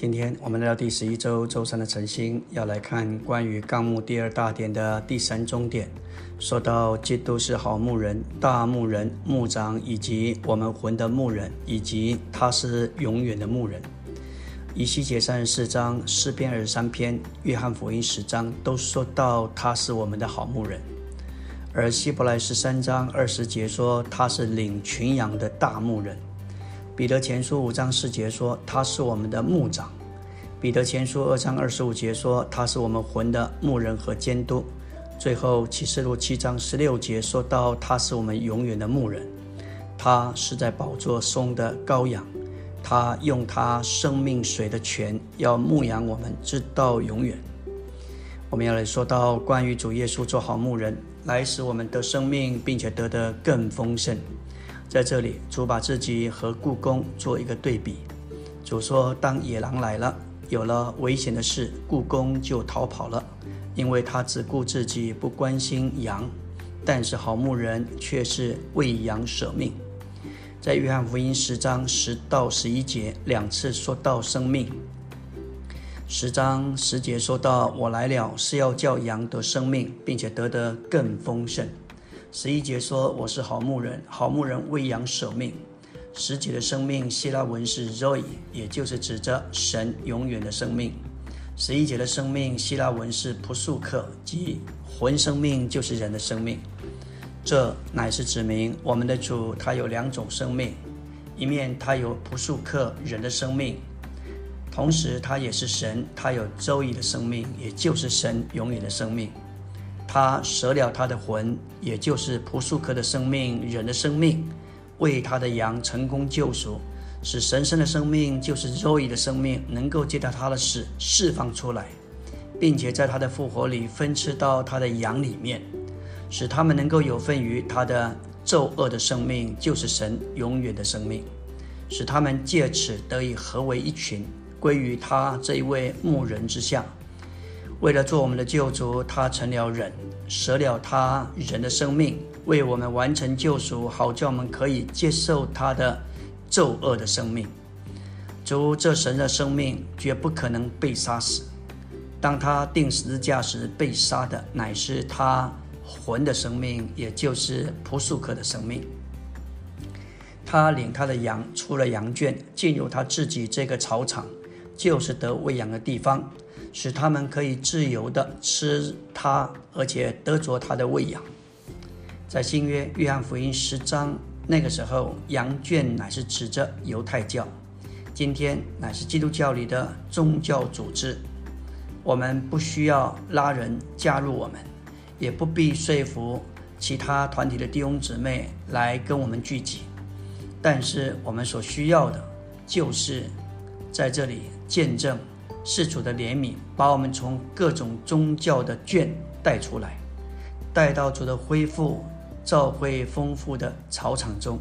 今天我们来到第十一周周三的晨星，要来看关于纲目第二大点的第三中点，说到基督是好牧人、大牧人、牧长，以及我们魂的牧人，以及他是永远的牧人。以西结三十四章、诗篇二十三篇、约翰福音十章都说到他是我们的好牧人，而希伯来十三章二十节说他是领群羊的大牧人。彼得前书五章四节说他是我们的牧长。彼得前书二章二十五节说他是我们魂的牧人和监督。最后启示录七章十六节说到他是我们永远的牧人。他是在宝座松的羔羊，他用他生命水的泉要牧养我们直到永远。我们要来说到关于主耶稣做好牧人，来使我们得生命，并且得的更丰盛。在这里，主把自己和故宫做一个对比。主说：“当野狼来了，有了危险的事，故宫就逃跑了，因为他只顾自己，不关心羊。但是好牧人却是为羊舍命。”在约翰福音十章十到十一节两次说到生命。十章十节说到：“我来了，是要叫羊得生命，并且得得更丰盛。”十一节说：“我是好牧人，好牧人为羊舍命。”十节的生命，希腊文是 Zoe，也就是指着神永远的生命。十一节的生命，希腊文是 p 素克，即魂生命，就是人的生命。这乃是指明我们的主，他有两种生命：一面他有 p 素克人的生命，同时他也是神，他有周易的生命，也就是神永远的生命。他舍了他的魂，也就是普素克的生命，人的生命，为他的羊成功救赎，使神圣的生命，就是肉体的生命，能够借着他的死释放出来，并且在他的复活里分吃到他的羊里面，使他们能够有份于他的咒恶的生命，就是神永远的生命，使他们借此得以合为一群，归于他这一位牧人之下。为了做我们的救主，他成了人，舍了他人的生命，为我们完成救赎，好叫我们可以接受他的咒恶的生命。主这神的生命绝不可能被杀死。当他定十字架时被杀的，乃是他魂的生命，也就是普素克的生命。他领他的羊出了羊圈，进入他自己这个草场，就是得喂养的地方。使他们可以自由地吃它，而且得着它的喂养。在新约约翰福音十章，那个时候羊圈乃是指着犹太教，今天乃是基督教里的宗教组织。我们不需要拉人加入我们，也不必说服其他团体的弟兄姊妹来跟我们聚集。但是我们所需要的，就是在这里见证。世主的怜悯，把我们从各种宗教的圈带出来，带到主的恢复、教会丰富的草场中。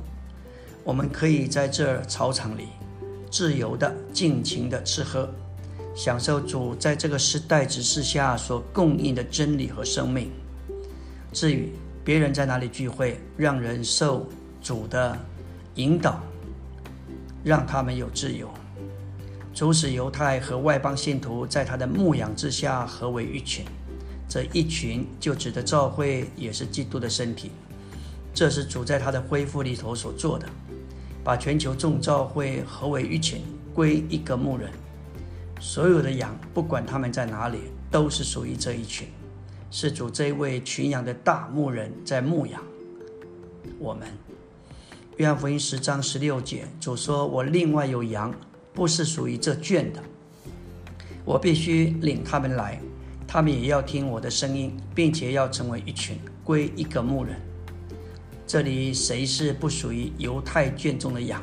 我们可以在这草场里自由的、尽情的吃喝，享受主在这个时代指示下所供应的真理和生命。至于别人在哪里聚会，让人受主的引导，让他们有自由。主使犹太和外邦信徒在他的牧养之下合为一群，这一群就指的教会，也是基督的身体。这是主在他的恢复里头所做的，把全球众教会合为一群，归一个牧人。所有的羊，不管他们在哪里，都是属于这一群。是主这位群羊的大牧人在牧养我们。约翰福音十章十六节，主说：“我另外有羊。”不是属于这圈的，我必须领他们来，他们也要听我的声音，并且要成为一群，归一个牧人。这里谁是不属于犹太卷中的羊？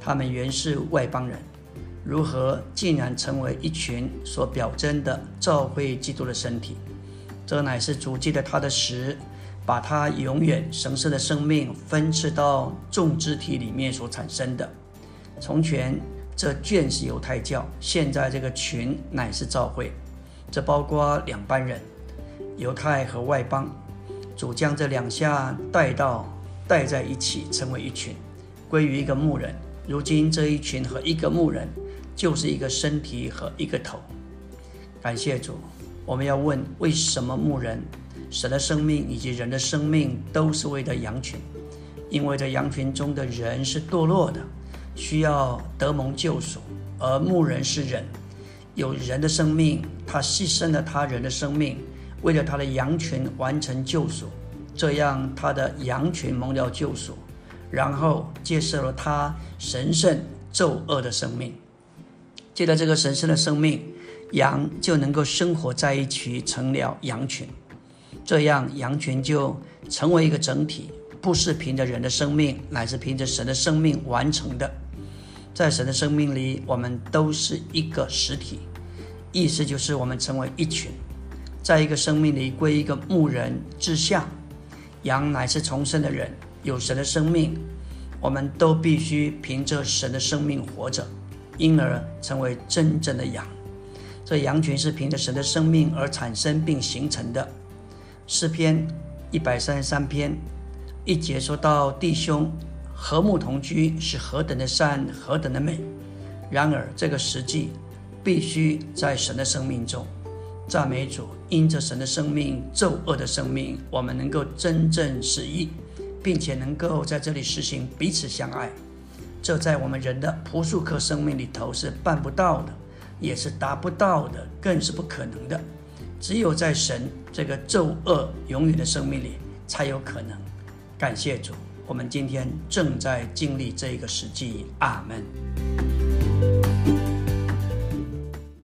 他们原是外邦人，如何竟然成为一群所表征的教会基督的身体？这乃是主记的他的实，把他永远神圣的生命分赐到众肢体里面所产生的，从前。这卷是犹太教，现在这个群乃是教会，这包括两班人，犹太和外邦。主将这两下带到带在一起，成为一群，归于一个牧人。如今这一群和一个牧人，就是一个身体和一个头。感谢主，我们要问：为什么牧人、神的生命以及人的生命都是为了羊群？因为在羊群中的人是堕落的，需要得蒙救赎；而牧人是人，有人的生命，他牺牲了他人的生命，为了他的羊群完成救赎，这样他的羊群蒙了救赎，然后接受了他神圣咒恶的生命。借着这个神圣的生命，羊就能够生活在一起，成了羊群，这样羊群就成为一个整体。不是凭着人的生命，乃是凭着神的生命完成的。在神的生命里，我们都是一个实体，意思就是我们成为一群，在一个生命里归一个牧人之下。羊乃是重生的人，有神的生命，我们都必须凭着神的生命活着，因而成为真正的羊。这羊群是凭着神的生命而产生并形成的。诗篇一百三十三篇。一节说到弟兄和睦同居是何等的善，何等的美。然而这个实际必须在神的生命中，赞美主，因着神的生命咒恶的生命，我们能够真正失意，并且能够在这里实行彼此相爱。这在我们人的朴素克生命里头是办不到的，也是达不到的，更是不可能的。只有在神这个咒恶永远的生命里才有可能。感谢主，我们今天正在经历这一个时机。阿门。